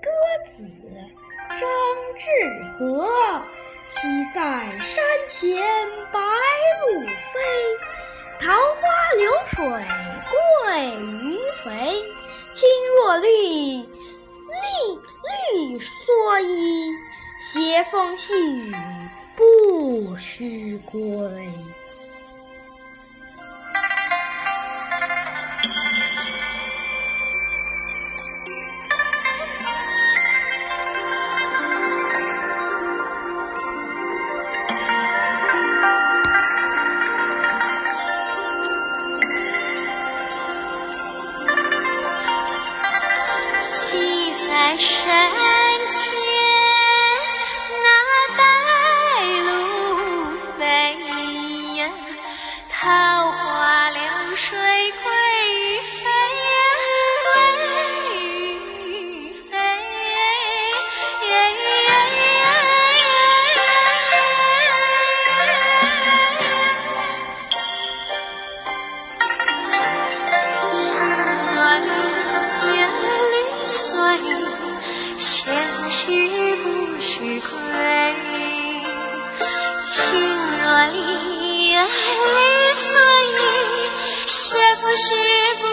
歌子张志和：西塞山前白鹭飞，桃花流水鳜鱼肥。青箬笠，绿蓑衣，斜风细雨不须归。山前那白鹭飞呀桃花流水是不是归？青箬笠，绿蓑衣，斜不？